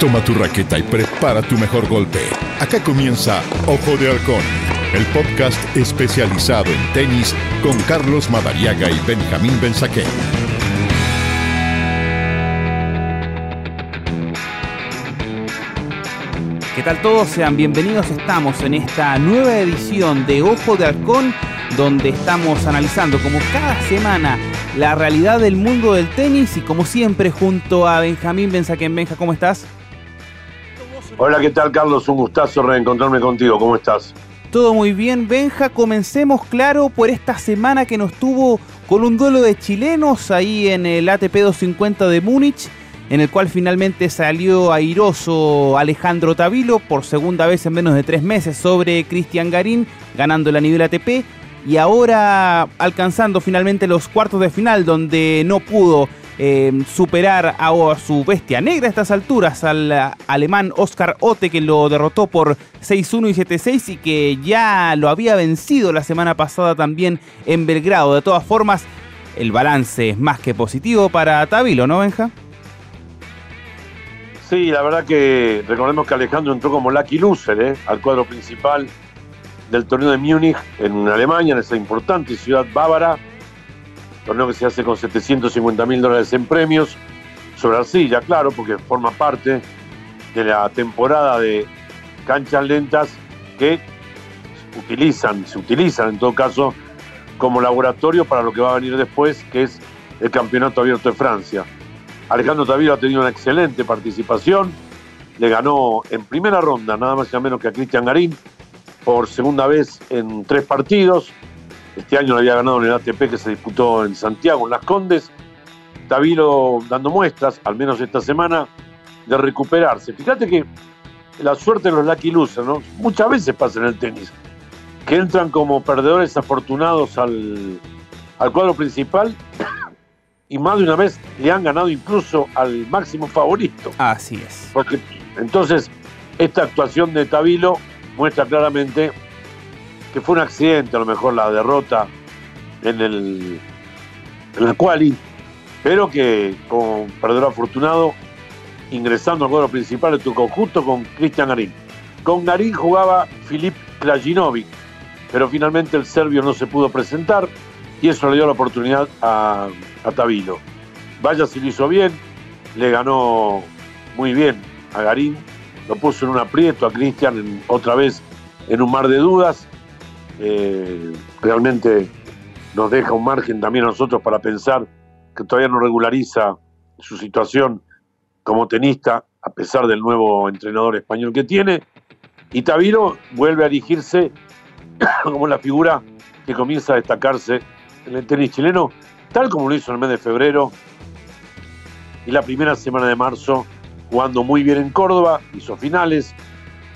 Toma tu raqueta y prepara tu mejor golpe. Acá comienza Ojo de Halcón, el podcast especializado en tenis con Carlos Madariaga y Benjamín Benzaquén. ¿Qué tal todos? Sean bienvenidos. Estamos en esta nueva edición de Ojo de Halcón, donde estamos analizando como cada semana la realidad del mundo del tenis y como siempre junto a Benjamín Benzaquén. Benja, ¿cómo estás? Hola, ¿qué tal Carlos? Un gustazo reencontrarme contigo. ¿Cómo estás? Todo muy bien, Benja. Comencemos, claro, por esta semana que nos tuvo con un duelo de chilenos ahí en el ATP 250 de Múnich, en el cual finalmente salió airoso Alejandro Tavilo por segunda vez en menos de tres meses sobre Cristian Garín, ganando la nivel ATP y ahora alcanzando finalmente los cuartos de final donde no pudo eh, superar a, su bestia negra a estas alturas, al alemán Oscar Otte, que lo derrotó por 6-1 y 7-6 y que ya lo había vencido la semana pasada también en Belgrado. De todas formas, el balance es más que positivo para Tavilo, ¿no, Benja? Sí, la verdad que recordemos que Alejandro entró como lucky loser ¿eh? al cuadro principal del torneo de Múnich en Alemania, en esa importante ciudad bávara torneo que se hace con 750 mil dólares en premios, sobre arcilla, claro, porque forma parte de la temporada de canchas lentas que utilizan, se utilizan en todo caso como laboratorio para lo que va a venir después, que es el Campeonato Abierto de Francia. Alejandro Tavilo ha tenido una excelente participación, le ganó en primera ronda nada más y nada menos que a Cristian Garín por segunda vez en tres partidos, este año lo había ganado en el ATP que se disputó en Santiago, en Las Condes. Tavilo dando muestras, al menos esta semana, de recuperarse. Fíjate que la suerte de los Lucky Losers, ¿no? Muchas veces pasa en el tenis, que entran como perdedores afortunados al, al cuadro principal y más de una vez le han ganado incluso al máximo favorito. Así es. Porque entonces esta actuación de Tavilo muestra claramente fue un accidente, a lo mejor la derrota en el en la quali, pero que con perdedor afortunado, ingresando al cuadro principal de tu conjunto con Cristian Garín. Con Garín jugaba Filip Krajinovic, pero finalmente el serbio no se pudo presentar y eso le dio la oportunidad a, a Tavilo. Vaya si lo hizo bien, le ganó muy bien a Garín, lo puso en un aprieto a Cristian otra vez en un mar de dudas eh, realmente nos deja un margen también a nosotros para pensar que todavía no regulariza su situación como tenista, a pesar del nuevo entrenador español que tiene. Y Taviro vuelve a erigirse como la figura que comienza a destacarse en el tenis chileno, tal como lo hizo en el mes de febrero y la primera semana de marzo, jugando muy bien en Córdoba, hizo finales,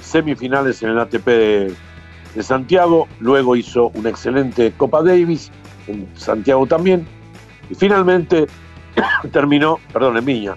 semifinales en el ATP de de Santiago, luego hizo una excelente Copa Davis en Santiago también, y finalmente terminó, perdón, en Viña,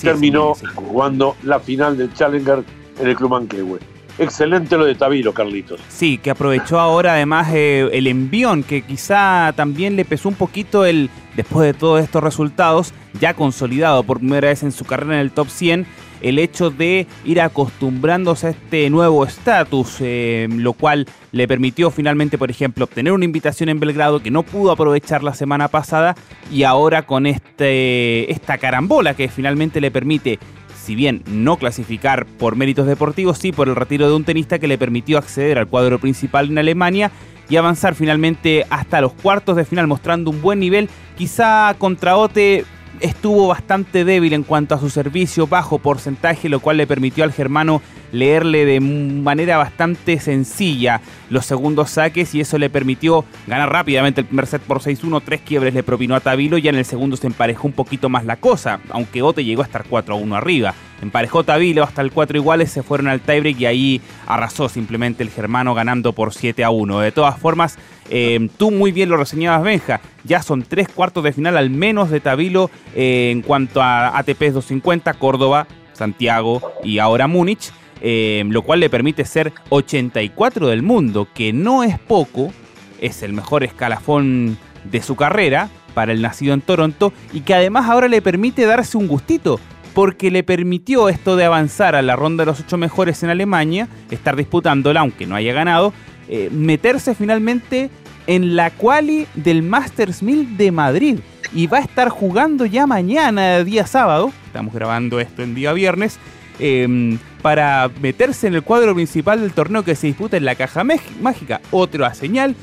terminó jugando la final del Challenger en el Club Manquehue. Excelente lo de Tavilo, Carlitos. Sí, que aprovechó ahora además eh, el envión, que quizá también le pesó un poquito el, después de todos estos resultados, ya consolidado por primera vez en su carrera en el top 100, el hecho de ir acostumbrándose a este nuevo estatus, eh, lo cual le permitió finalmente, por ejemplo, obtener una invitación en Belgrado que no pudo aprovechar la semana pasada y ahora con este, esta carambola que finalmente le permite si bien no clasificar por méritos deportivos, sí por el retiro de un tenista que le permitió acceder al cuadro principal en Alemania y avanzar finalmente hasta los cuartos de final mostrando un buen nivel. Quizá contra Ote estuvo bastante débil en cuanto a su servicio, bajo porcentaje, lo cual le permitió al germano leerle de manera bastante sencilla los segundos saques y eso le permitió ganar rápidamente el primer set por 6-1, tres quiebres le propinó a Tavilo, y en el segundo se emparejó un poquito más la cosa, aunque Ote llegó a estar 4-1 arriba. Emparejó Tavilo hasta el 4 iguales, se fueron al tiebreak y ahí arrasó simplemente el germano ganando por 7-1. De todas formas, eh, tú muy bien lo reseñabas, Benja. Ya son tres cuartos de final al menos de Tavilo eh, en cuanto a ATP 250, Córdoba, Santiago y ahora Múnich. Eh, lo cual le permite ser 84 del mundo, que no es poco, es el mejor escalafón de su carrera para el nacido en Toronto y que además ahora le permite darse un gustito porque le permitió esto de avanzar a la ronda de los ocho mejores en Alemania, estar disputándola, aunque no haya ganado, eh, meterse finalmente en la quali del Masters 1000 de Madrid. Y va a estar jugando ya mañana, día sábado, estamos grabando esto en día viernes, em, para meterse en el cuadro principal del torneo que se disputa en la Caja Mágica. Otra señal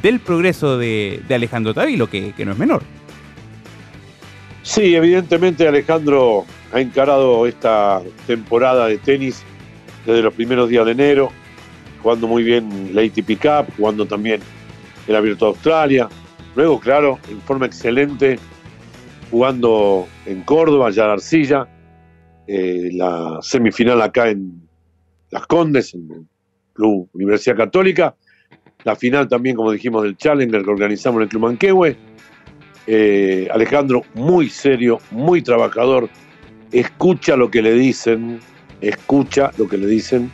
del progreso de, Alejandro Tavilo, que, que no es menor. Sí, evidentemente Alejandro ha encarado esta temporada de tenis desde los primeros días de enero, jugando muy bien la ATP Cup, jugando también el Abierto de Australia. Luego, claro, en forma excelente, jugando en Córdoba, ya Arcilla, eh, la semifinal acá en Las Condes, en el Club Universidad Católica, la final también, como dijimos, del Challenger que organizamos en el Club Manquehue. Eh, Alejandro, muy serio, muy trabajador, escucha lo que le dicen, escucha lo que le dicen,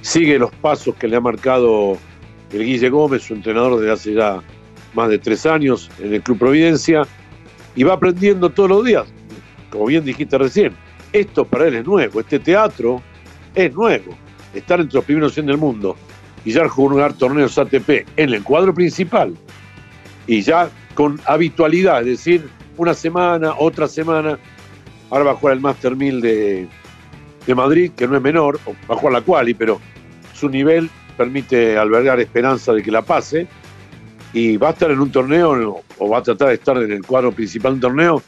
sigue los pasos que le ha marcado el Guille Gómez, su entrenador desde hace ya más de tres años en el Club Providencia, y va aprendiendo todos los días. Como bien dijiste recién, esto para él es nuevo, este teatro es nuevo, estar entre los primeros 100 del mundo y ya jugar torneos ATP en el cuadro principal y ya con habitualidad, es decir, una semana, otra semana, Ahora va a jugar el Master 1000 de, Madrid, que no es menor, va a jugar la quali, pero su nivel permite albergar esperanza de que la pase. Y va a estar en un torneo, o va a tratar de estar en el cuadro principal de un torneo,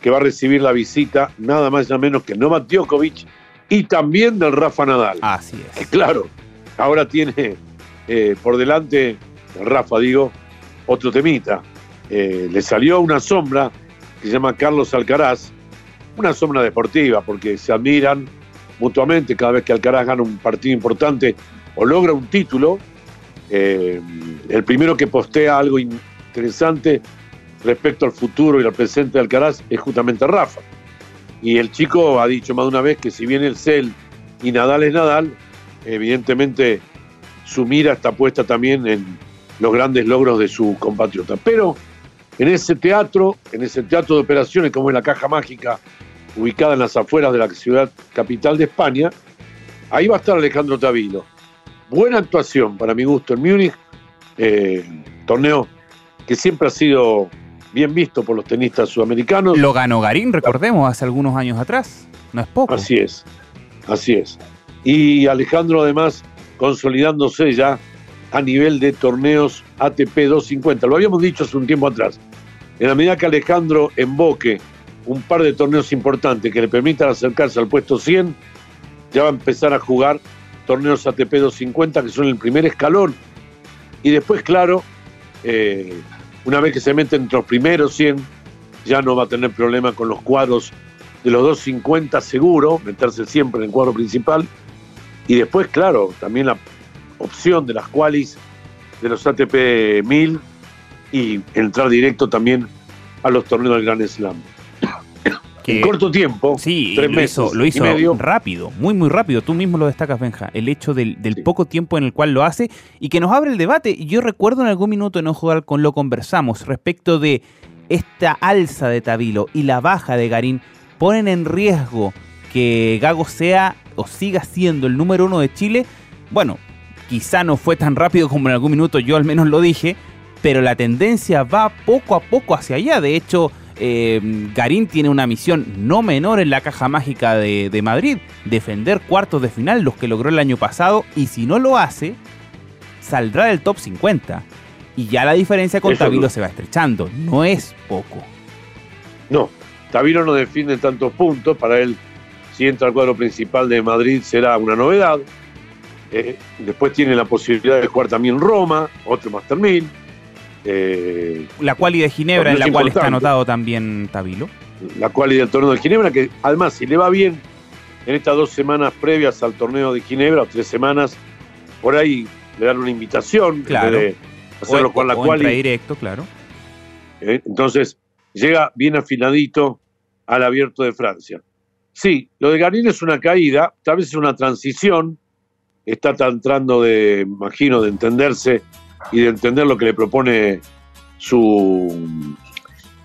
que va a recibir la visita nada más y nada menos que Novak Djokovic y también del Rafa Nadal. Así es. claro, ahora tiene eh, por delante, Rafa digo, otro temita. Eh, le salió una sombra que se llama Carlos Alcaraz, una sombra deportiva, porque se admiran mutuamente cada vez que Alcaraz gana un partido importante o logra un título. Eh, el primero que postea algo interesante respecto al futuro y al presente de Alcaraz es justamente Rafa. Y el chico ha dicho más de una vez que si bien el Cel y Nadal es Nadal, evidentemente su mira está puesta también en los grandes logros de su compatriota. Pero en ese teatro, en ese teatro de operaciones como es la Caja Mágica ubicada en las afueras de la ciudad capital de España, ahí va a estar Alejandro Tavilo. Buena actuación para mi gusto en Múnich, eh, torneo que siempre ha sido bien visto por los tenistas sudamericanos. Lo ganó Garín, recordemos, hace algunos años atrás. No es poco. Así es, así es. Y Alejandro además consolidándose ya a nivel de torneos ATP 250. Lo habíamos dicho hace un tiempo atrás. En la medida que Alejandro emboque un par de torneos importantes que le permitan acercarse al puesto 100, ya va a empezar a jugar torneos ATP 250 que son el primer escalón. Y después, claro, eh, una vez que se mete entre los primeros 100, ya no va a tener problema con los cuadros de los 250 seguro, meterse siempre en el cuadro principal. Y después, claro, también la opción de las qualis de los ATP 1000 y entrar directo también a los torneos del Gran Slam en corto tiempo, sí, lo hizo, lo hizo rápido, muy muy rápido. Tú mismo lo destacas, Benja, el hecho del, poco tiempo en el cual lo hace y que nos abre el debate. Yo recuerdo en algún minuto en Ojo con lo conversamos respecto de esta alza de Tabilo y la baja de Garín ponen en riesgo que Gago sea o siga siendo el número uno de Chile. Bueno, quizá no fue tan rápido como en algún minuto yo al menos lo dije, pero la tendencia va poco a poco hacia allá. De hecho, eh, Garín tiene una misión no menor en la caja mágica de, Madrid, defender cuartos de final, los que logró el año pasado, y si no lo hace, saldrá del top 50. Y ya la diferencia con Tabilo se va estrechando, no es poco. No, Tabilo no defiende tantos puntos, para él si entra al cuadro principal de Madrid será una novedad. Eh, después tiene la posibilidad de jugar también Roma, otro Master 1000 eh, la quali de Ginebra, en la cual está anotado también Tabilo. La quali del torneo de Ginebra, que además, si le va bien en estas dos semanas previas al torneo de Ginebra, o tres semanas, por ahí le dan una invitación. Claro. De hacerlo con la quali. directo, claro. Eh, entonces, llega bien afinadito al abierto de Francia. Sí, lo de Garín es una caída, tal vez es una transición, está tratando de, imagino, de entenderse y de entender lo que le propone su,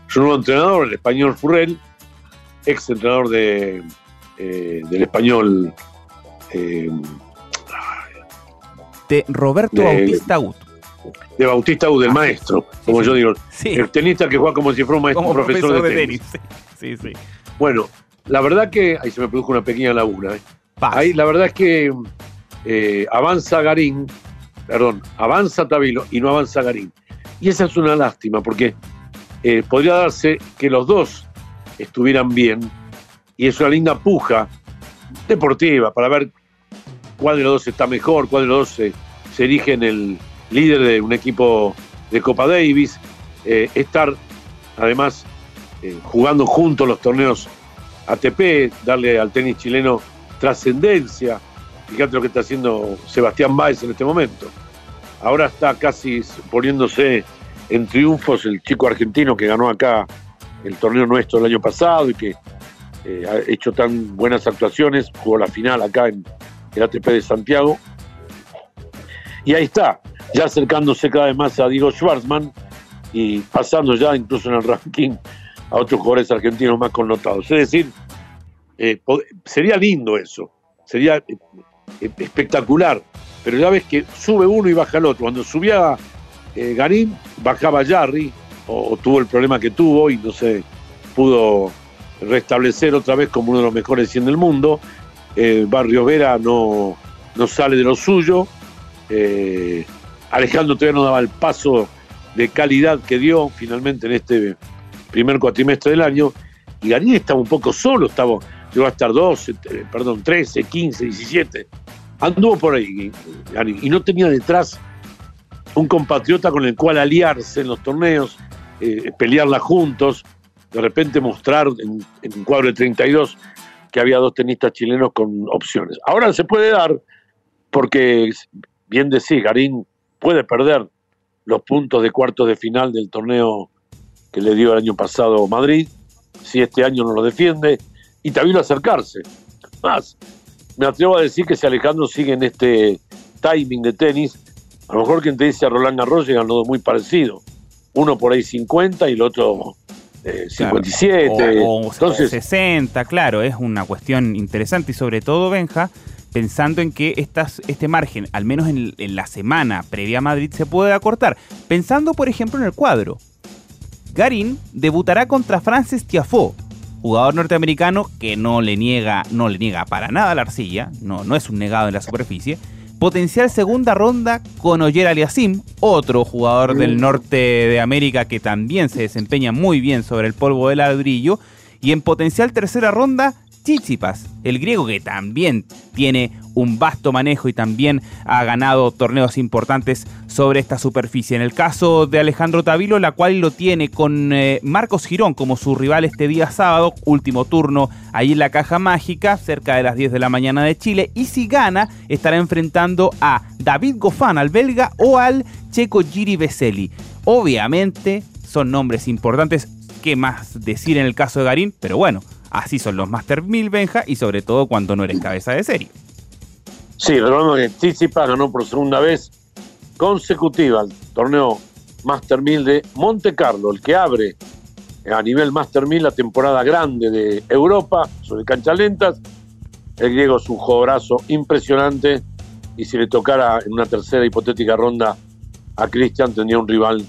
su nuevo entrenador, el español Furrell. ex entrenador de, eh, del español. Eh, de Roberto Bautista Ut. De Bautista Ut, del ah, maestro, como yo digo. El tenista que juega como si fuera un maestro profesor, de, tenis. Sí, sí. Bueno, la verdad que. Ahí se me produjo una pequeña laguna. ¿eh? Ahí la verdad es que eh, avanza Garín, perdón, avanza Tabilo y no avanza Garín. Y esa es una lástima, porque eh, podría darse que los dos estuvieran bien, y es una linda puja deportiva para ver cuál de los dos está mejor, cuál de los dos se, se erige en el líder de un equipo de Copa Davis, eh, estar además jugando juntos los torneos ATP, darle al tenis chileno trascendencia. Fíjate lo que está haciendo Sebastián Báez en este momento. Ahora está casi poniéndose en triunfos el chico argentino que ganó acá el torneo nuestro el año pasado y que eh, ha hecho tan buenas actuaciones, jugó la final acá en el ATP de Santiago. Y ahí está, ya acercándose cada vez más a Diego Schwarzman y pasando ya incluso en el ranking a otros jugadores argentinos más connotados. Es decir, eh, sería lindo eso, sería espectacular, pero ya ves que sube uno y baja el otro. Cuando subía Garín, bajaba Jarry, o, tuvo el problema que tuvo y no se pudo restablecer otra vez como uno de los mejores 100 del mundo. Barrio Vera no, no sale de lo suyo. Alejandro todavía no daba el paso de calidad que dio finalmente en este primer cuatrimestre del año. Y Garín estaba un poco solo, estaba, llegó a estar 12, eh, perdón, 13, 15, 17. Anduvo por ahí y no tenía detrás un compatriota con el cual aliarse en los torneos, eh, pelearla juntos, de repente mostrar en, un cuadro de 32 que había dos tenistas chilenos con opciones. Ahora se puede dar porque, bien decís, Garín puede perder los puntos de cuartos de final del torneo que le dio el año pasado Madrid, si este año no lo defiende, y también acercarse. Más, me atrevo a decir que si Alejandro sigue en este timing de tenis, a lo mejor quien te dice a Roland Garros llegan los dos muy parecidos. Uno por ahí 50 y el otro 57. Eh, o, Entonces, 60, claro, es una cuestión interesante y sobre todo, Benja, pensando en que estas, este margen, al menos en, en, la semana previa a Madrid, se puede acortar. Pensando, por ejemplo, en el cuadro. Garín debutará contra Francis Tiafoe, jugador norteamericano que no le niega, no le niega para nada la arcilla, no, no es un negado en la superficie. Potencial segunda ronda con Oyer Aliasim, otro jugador del norte de América que también se desempeña muy bien sobre el polvo de ladrillo. Y en potencial tercera ronda, Chichipas, el griego que también tiene un vasto manejo y también ha ganado torneos importantes sobre esta superficie. En el caso de Alejandro Tavilo, la cual lo tiene con eh, Marcos Girón como su rival este día sábado, último turno ahí en la caja mágica, cerca de las 10 de la mañana de Chile. Y si gana, estará enfrentando a David Goffin, al belga, o al checo Giri Veseli. Obviamente son nombres importantes, ¿qué más decir en el caso de Garín? Pero bueno, Así son los Master 1000, Benja, y sobre todo cuando no eres cabeza de serie. Sí, recordemos que Tsitsipas ganó por segunda vez consecutiva el torneo Master 1000 de Monte Carlo, el que abre a nivel Master 1000 la temporada grande de Europa sobre canchas lentas. El griego es un jugadorazo impresionante y si le tocara en una tercera hipotética ronda a Cristian tendría un rival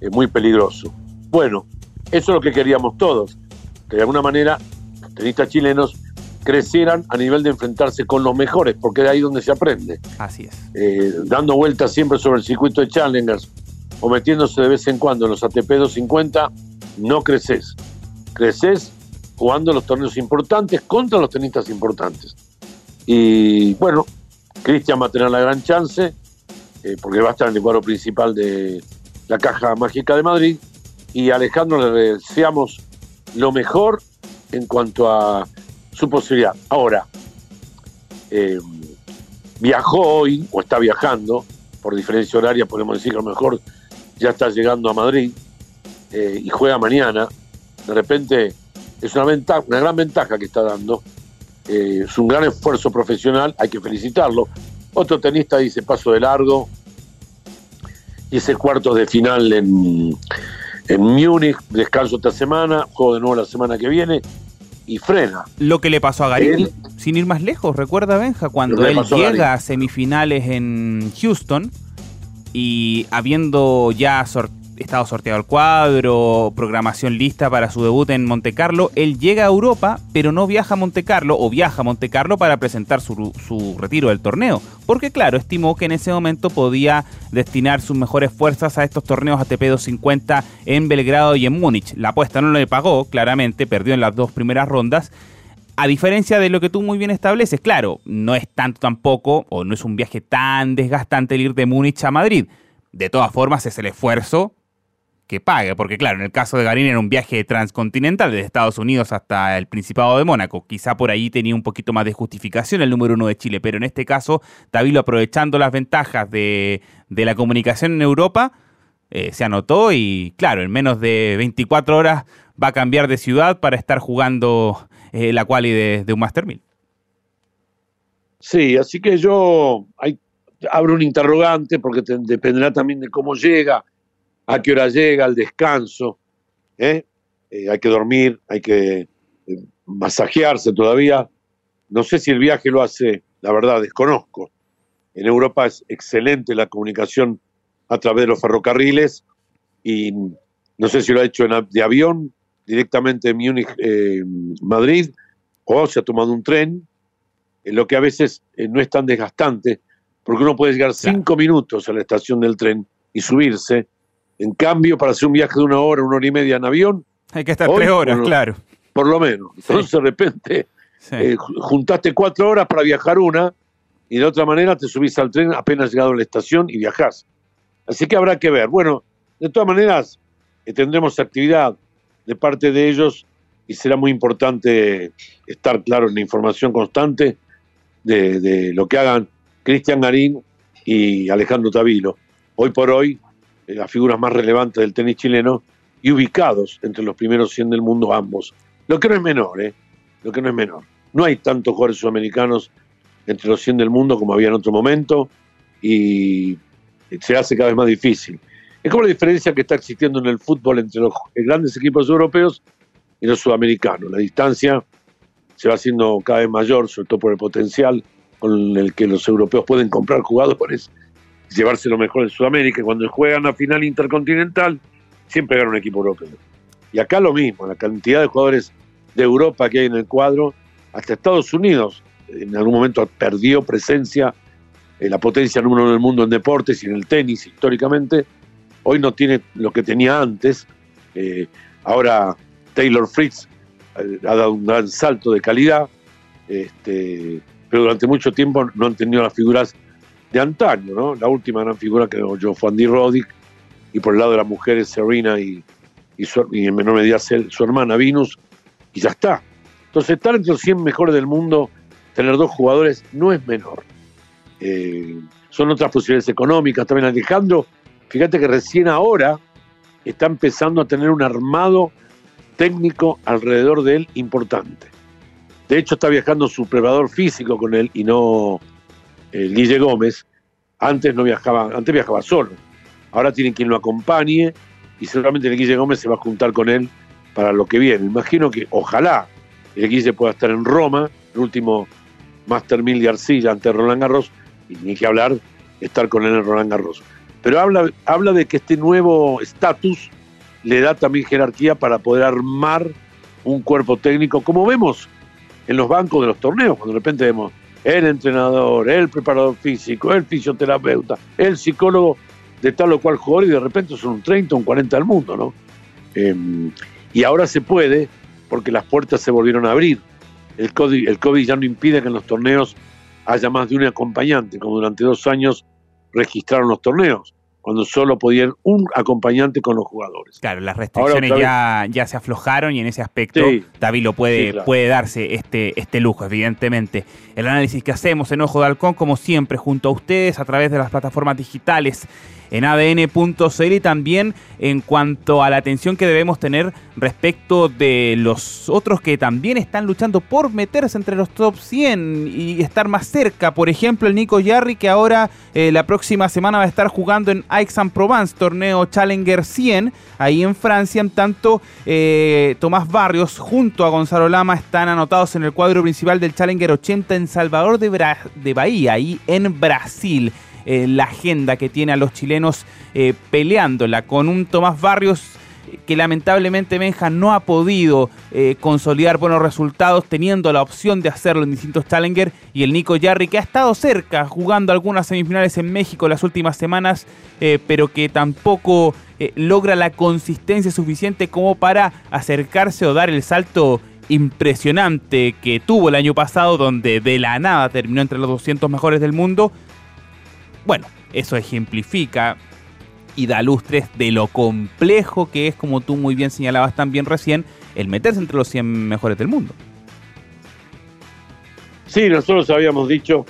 eh, muy peligroso. Bueno, eso es lo que queríamos todos, que de alguna manera tenistas chilenos crecieran a nivel de enfrentarse con los mejores, porque es ahí donde se aprende. Así es. Eh, dando vueltas siempre sobre el circuito de Challengers o metiéndose de vez en cuando en los ATP 250, no creces. Creces jugando los torneos importantes contra los tenistas importantes. Y bueno, Cristian va a tener la gran chance, eh, porque va a estar en el cuadro principal de la Caja Mágica de Madrid. Y Alejandro le deseamos lo mejor en cuanto a su posibilidad. Ahora, eh, viajó hoy, o está viajando, por diferencia horaria, podemos decir que a lo mejor ya está llegando a Madrid eh, y juega mañana. De repente es una, ventaja, una gran ventaja que está dando. Eh, es un gran esfuerzo profesional, hay que felicitarlo. Otro tenista dice paso de largo. Y ese cuarto de final en, en Múnich, descanso esta semana, juego de nuevo la semana que viene. y frena. Lo que le pasó a Garín, sin ir más lejos, recuerda Benja, cuando él llega a, semifinales en Houston y habiendo ya estado sorteado el cuadro, programación lista para su debut en Monte Carlo, él llega a Europa, pero no viaja a Monte Carlo o viaja a Monte Carlo para presentar su, su retiro del torneo, porque claro, estimó que en ese momento podía destinar sus mejores fuerzas a estos torneos ATP 250 en Belgrado y en Múnich. La apuesta no le pagó, claramente, perdió en las dos primeras rondas, a diferencia de lo que tú muy bien estableces, claro, no es tanto tampoco, o no es un viaje tan desgastante el ir de Múnich a Madrid. De todas formas, es el esfuerzo que pague, porque claro, en el caso de Garín era un viaje transcontinental desde Estados Unidos hasta el Principado de Mónaco. Quizá por ahí tenía un poquito más de justificación el número uno de Chile, pero en este caso, Tavilo aprovechando las ventajas de, la comunicación en Europa, eh, se anotó y claro, en menos de 24 horas va a cambiar de ciudad para estar jugando eh, la quali de, de un Master 1000. Sí, así que yo abro un interrogante porque dependerá también de cómo llega, a qué hora llega, el descanso. ¿eh? Eh, hay que dormir, hay que masajearse todavía. No sé si el viaje lo hace, la verdad, desconozco. En Europa es excelente la comunicación a través de los ferrocarriles y no sé si lo ha hecho de avión directamente de Múnich, eh, Madrid, o se ha tomado un tren, en lo que a veces eh, no es tan desgastante, porque uno puede llegar cinco minutos a la estación del tren y subirse. En cambio, para hacer un viaje de una hora, una hora y media en avión, hay que estar tres horas, claro. Por lo menos. Entonces, de repente, eh, juntaste cuatro horas para viajar una, y de otra manera te subís al tren apenas llegado a la estación y viajás. Así que habrá que ver. Bueno, de todas maneras, tendremos actividad de parte de ellos y será muy importante estar claro en la información constante de, lo que hagan Cristian Garín y Alejandro Tavilo. Hoy por hoy, eh, las figuras más relevantes del tenis chileno y ubicados entre los primeros 100 del mundo ambos. Lo que no es menor, ¿eh? Lo que no es menor. No hay tantos jugadores sudamericanos entre los 100 del mundo como había en otro momento y se hace cada vez más difícil. Es como la diferencia que está existiendo en el fútbol entre los grandes equipos europeos y los sudamericanos. La distancia se va haciendo cada vez mayor, sobre todo por el potencial con el que los europeos pueden comprar jugadores, llevarse lo mejor en Sudamérica. Cuando juegan a final intercontinental, siempre gana un equipo europeo. Y acá lo mismo, la cantidad de jugadores de Europa que hay en el cuadro, hasta Estados Unidos en algún momento perdió presencia, en la potencia número uno del mundo en deportes y en el tenis históricamente, Hoy no tiene lo que tenía antes. Eh, ahora Taylor Fritz eh, ha dado un gran salto de calidad, este, pero durante mucho tiempo no han tenido las figuras de antaño, ¿no? La última gran figura que yo fue Andy Roddick, y por el lado de las mujeres Serena y, en menor medida su hermana Venus, y ya está. Entonces, estar entre los 100 mejores del mundo, tener dos jugadores, no es menor. Eh, son otras posibilidades económicas. También Alejandro Fíjate que recién ahora está empezando a tener un armado técnico alrededor de él importante. De hecho, está viajando su preparador físico con él y no eh, Guille Gómez. Antes no viajaba, antes viajaba solo. Ahora tiene quien lo acompañe y seguramente el Guille Gómez se va a juntar con él para lo que viene. Imagino que ojalá el Guille pueda estar en Roma, el último Master 1000 de Arcilla ante Roland Garros, y ni que hablar estar con él en Roland Garros pero habla, habla de que este nuevo estatus le da también jerarquía para poder armar un cuerpo técnico, como vemos en los bancos de los torneos, cuando de repente vemos el entrenador, el preparador físico, el fisioterapeuta, el psicólogo de tal o cual jugador y de repente son un 30, un 40 del mundo, ¿no? Em, y ahora se puede porque las puertas se volvieron a abrir. El el COVID ya no impide que en los torneos haya más de un acompañante, como durante dos años registraron los torneos cuando solo podían un acompañante con los jugadores. Claro, las restricciones ya, ya se aflojaron y en ese aspecto David puede, puede darse este, este lujo, evidentemente. El análisis que hacemos en Ojo de Halcón, como siempre, junto a ustedes a través de las plataformas digitales en adn.cl y también en cuanto a la atención que debemos tener respecto de los otros que también están luchando por meterse entre los top 100 y estar más cerca. Por ejemplo, el Nico Yarri que ahora eh, la próxima semana va a estar jugando en Aix-en-Provence, torneo Challenger 100, ahí en Francia. En tanto, eh, Tomás Barrios junto a Gonzalo Lama están anotados en el cuadro principal del Challenger 80 en Salvador de, de Bahía, ahí en Brasil. Eh, la agenda que tiene a los chilenos eh, peleándola con un Tomás Barrios que lamentablemente Benja no ha podido eh, consolidar buenos resultados, teniendo la opción de hacerlo en distintos Challenger, y el Nico Yarri, que ha estado cerca, jugando algunas semifinales en México las últimas semanas, pero que tampoco logra la consistencia suficiente como para acercarse o dar el salto impresionante que tuvo el año pasado, donde de la nada terminó entre los 200 mejores del mundo, bueno, eso ejemplifica y da lustres de lo complejo que es, como tú muy bien señalabas también recién, el meterse entre los 100 mejores del mundo. Sí, nosotros habíamos dicho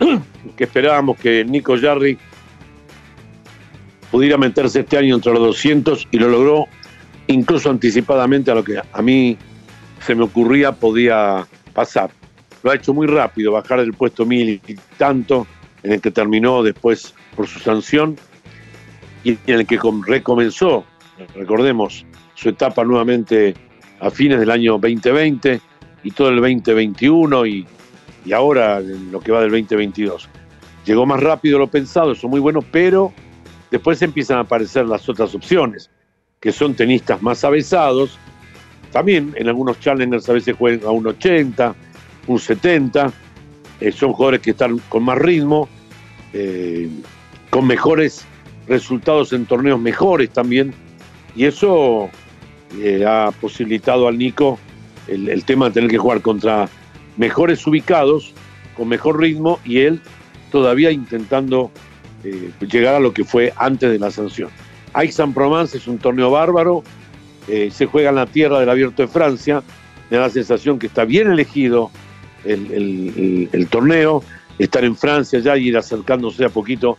que esperábamos que Nico Jarry pudiera meterse este año entre los 200 y lo logró incluso anticipadamente a lo que a mí se me ocurría podía pasar. Lo ha hecho muy rápido, bajar del puesto mil y tanto en el que terminó después por su sanción y en el que recomenzó, recordemos, su etapa nuevamente a fines del año 2020 y todo el 2021 y, y ahora lo que va del 2022. Llegó más rápido lo pensado, eso es muy bueno, pero después empiezan a aparecer las otras opciones, que son tenistas más avesados. También en algunos challengers a veces juegan a un 80, un 70, eh, son jugadores que están con más ritmo, eh, con mejores resultados en torneos mejores también, y eso eh, ha posibilitado al Nico el, tema de tener que jugar contra mejores ubicados, con mejor ritmo, y él todavía intentando llegar a lo que fue antes de la sanción. Aix-en-Provence es un torneo bárbaro, se juega en la tierra del Abierto de Francia, me da la sensación que está bien elegido el, torneo, estar en Francia ya y ir acercándose a poquito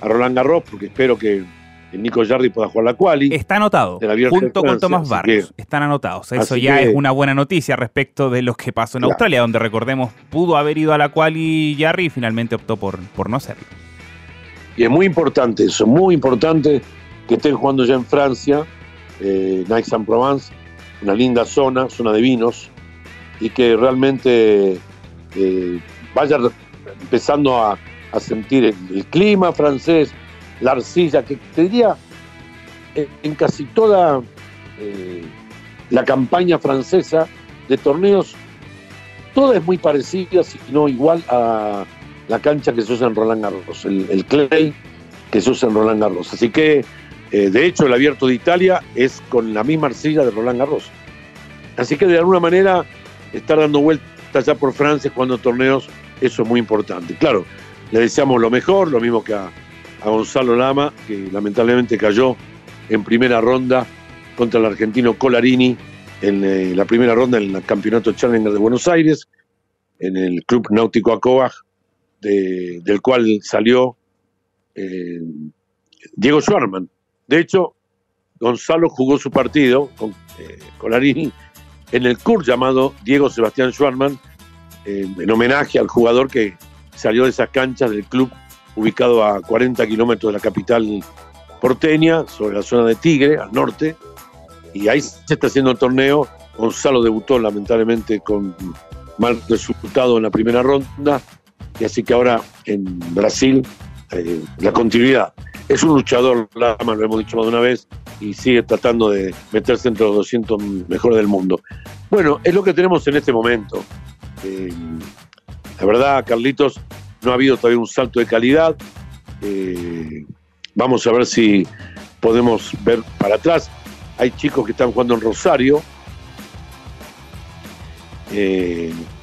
a Roland Garros, porque espero que Nico Jardi pueda jugar la quali. Está anotado, junto con Tomás Barrios. están anotados. Eso ya es una buena noticia respecto de lo que pasó en Australia, donde recordemos pudo haber ido a la quali Jarry y finalmente optó por, por no hacerlo. Y es muy importante eso, muy importante que estén jugando ya en Francia, eh, en Aix-en-Provence, una linda zona, zona de vinos, y que realmente eh, vaya empezando a, sentir el, clima francés, la arcilla, que te diría en, casi toda eh, la campaña francesa de torneos, toda es muy parecida, si no igual a la cancha que se usa en Roland Garros, el, clay que se usa en Roland Garros. Así que, eh, de hecho, el abierto de Italia es con la misma arcilla de Roland Garros. Así que de alguna manera estar dando vueltas ya por Francia cuando torneos, eso es muy importante. Claro, le deseamos lo mejor, lo mismo que a, Gonzalo Lama, que lamentablemente cayó en primera ronda contra el argentino Colarini en eh, la primera ronda en el Campeonato Challenger de Buenos Aires, en el Club Náutico Acobaj, del cual salió eh, Diego Schwarman. De hecho, Gonzalo jugó su partido con eh, Colarini en el CUR llamado Diego Sebastián Schwarman, eh, en homenaje al jugador que salió de esas canchas del club ubicado a 40 kilómetros de la capital porteña, sobre la zona de Tigre, al norte, y ahí se está haciendo el torneo. Gonzalo debutó lamentablemente con mal resultado en la primera ronda, y así que ahora en Brasil eh, la continuidad. Es un luchador, Lama, lo hemos dicho más de una vez, y sigue tratando de meterse entre los 200 mejores del mundo. Bueno, es lo que tenemos en este momento. Eh, la verdad, Carlitos, no ha habido todavía un salto de calidad. Eh, vamos a ver si podemos ver para atrás. Hay chicos que están jugando en Rosario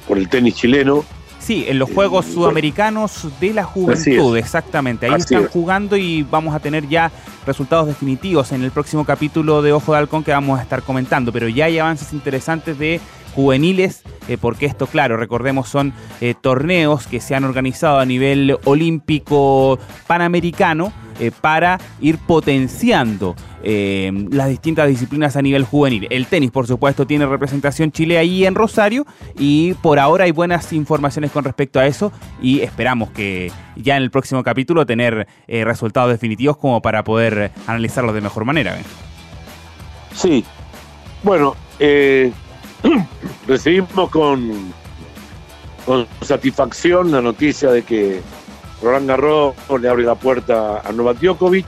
por el tenis chileno. Sí, en los Juegos Sudamericanos de la Juventud, exactamente. Ahí están jugando y vamos a tener ya resultados definitivos en el próximo capítulo de Ojo de Halcón que vamos a estar comentando. Pero ya hay avances interesantes de juveniles, eh, porque esto, claro, recordemos, son eh, torneos que se han organizado a nivel olímpico panamericano eh, para ir potenciando eh, las distintas disciplinas a nivel juvenil. El tenis, por supuesto, tiene representación Chile ahí en Rosario y por ahora hay buenas informaciones con respecto a eso y esperamos que ya en el próximo capítulo tener resultados definitivos como para poder analizarlos de mejor manera. Sí, bueno, recibimos con, con satisfacción la noticia de que Roland Garros le abre la puerta a Novak Djokovic,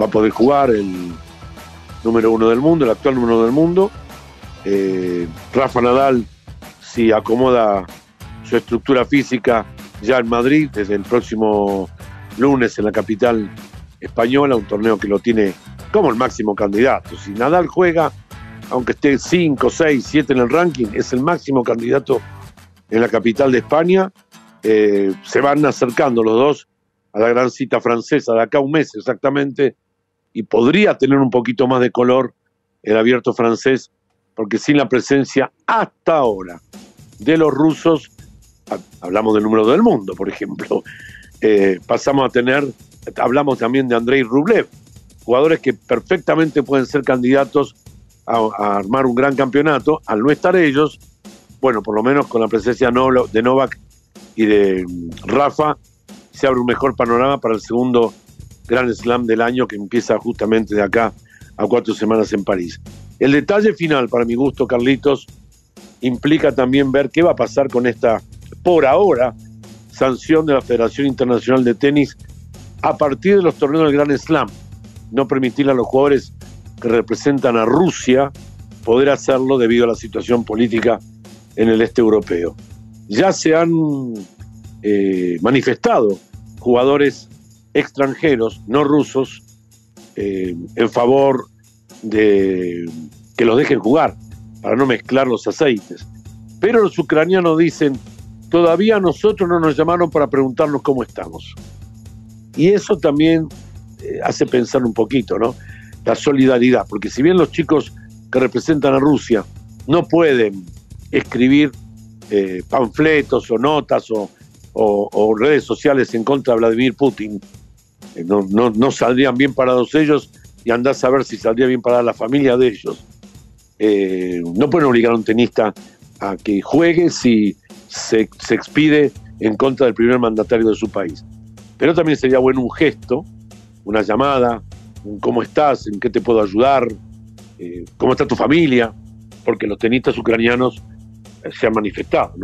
va a poder jugar el número uno del mundo, el actual número uno del mundo. Eh, Rafa Nadal, si acomoda su estructura física ya en Madrid, desde el próximo lunes en la capital española, un torneo que lo tiene como el máximo candidato. Si Nadal juega, aunque esté 5, 6, 7 en el ranking, es el máximo candidato en la capital de España. Eh, se van acercando los dos a la gran cita francesa de acá un mes exactamente y podría tener un poquito más de color el abierto francés porque sin la presencia hasta ahora de los rusos, hablamos del número del mundo, por ejemplo, eh, pasamos a tener, hablamos también de Andrei Rublev, jugadores que perfectamente pueden ser candidatos a, armar un gran campeonato, al no estar ellos, bueno, por lo menos con la presencia de Novak y de Rafa, se abre un mejor panorama para el segundo Gran Slam del año que empieza justamente de acá a cuatro semanas en París. El detalle final, para mi gusto, Carlitos, implica también ver qué va a pasar con esta, por ahora, sanción de la Federación Internacional de Tenis a partir de los torneos del Gran Slam. No permitirle a los jugadores que representan a Rusia poder hacerlo debido a la situación política en el este europeo ya se han eh, manifestado jugadores extranjeros, no rusos, eh, en favor de que los dejen jugar, para no mezclar los aceites. Pero los ucranianos dicen, todavía nosotros no nos llamaron para preguntarnos cómo estamos. Y eso también eh, hace pensar un poquito, ¿no? La solidaridad, porque si bien los chicos que representan a Rusia no pueden escribir eh, panfletos o notas o, redes sociales en contra de Vladimir Putin. Eh, no, no, saldrían bien parados ellos y andás a ver si saldría bien para la familia de ellos. Eh, no pueden obligar a un tenista a que juegue si se, se, expide en contra del primer mandatario de su país. Pero también sería bueno un gesto, una llamada, cómo estás, en qué te puedo ayudar, cómo está tu familia, porque los tenistas ucranianos se ha manifestado.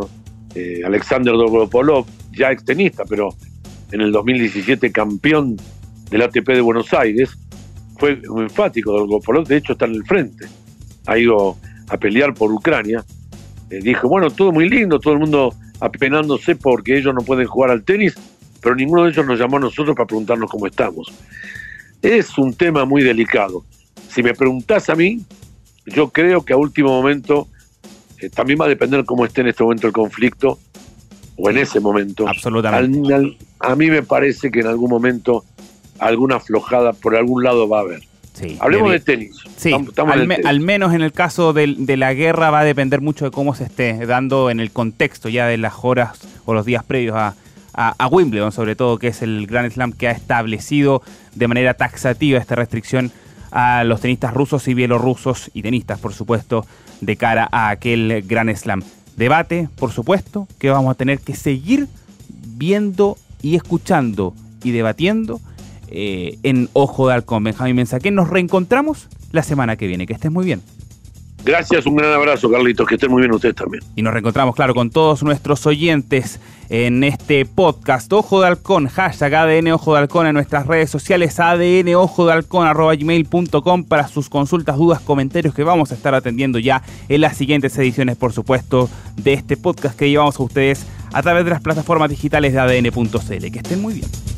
Eh, Alexander Dolgopolov, ya extenista, pero en el 2017 campeón del ATP de Buenos Aires, fue un enfático. Dolgopolov, de hecho, está en el frente. Ha ido a pelear por Ucrania. Eh, dijo, bueno, todo muy lindo, todo el mundo apenándose porque ellos no pueden jugar al tenis, pero ninguno de ellos nos llamó a nosotros para preguntarnos cómo estamos. Es un tema muy delicado. Si me preguntás a mí, yo creo que a último momento eh, también va a depender cómo esté en este momento el conflicto o en ese momento. Absolutamente. a mí me parece que en algún momento alguna aflojada por algún lado va a haber. Sí, Hablemos de, tenis. Sí, al, menos en el caso de, la guerra va a depender mucho de cómo se esté dando en el contexto ya de las horas o los días previos a, a, Wimbledon, sobre todo, que es el Grand Slam que ha establecido de manera taxativa esta restricción a los tenistas rusos y bielorrusos y tenistas, por supuesto, de cara a aquel gran slam. Debate, por supuesto, que vamos a tener que seguir viendo y escuchando y debatiendo eh, en Ojo de Halcón. Benjamín Mensaquén, nos reencontramos la semana que viene. Que estés muy bien. Gracias, un gran abrazo, Carlitos. Que estén muy bien ustedes también. Y nos reencontramos, claro, con todos nuestros oyentes en este podcast. Ojo de Halcón, hashtag ADN Ojo de Halcón en nuestras redes sociales, ADN Ojo de Halcón, arroba gmail.com para sus consultas, dudas, comentarios que vamos a estar atendiendo ya en las siguientes ediciones, por supuesto, de este podcast que llevamos a ustedes a través de las plataformas digitales de ADN.cl. Que estén muy bien.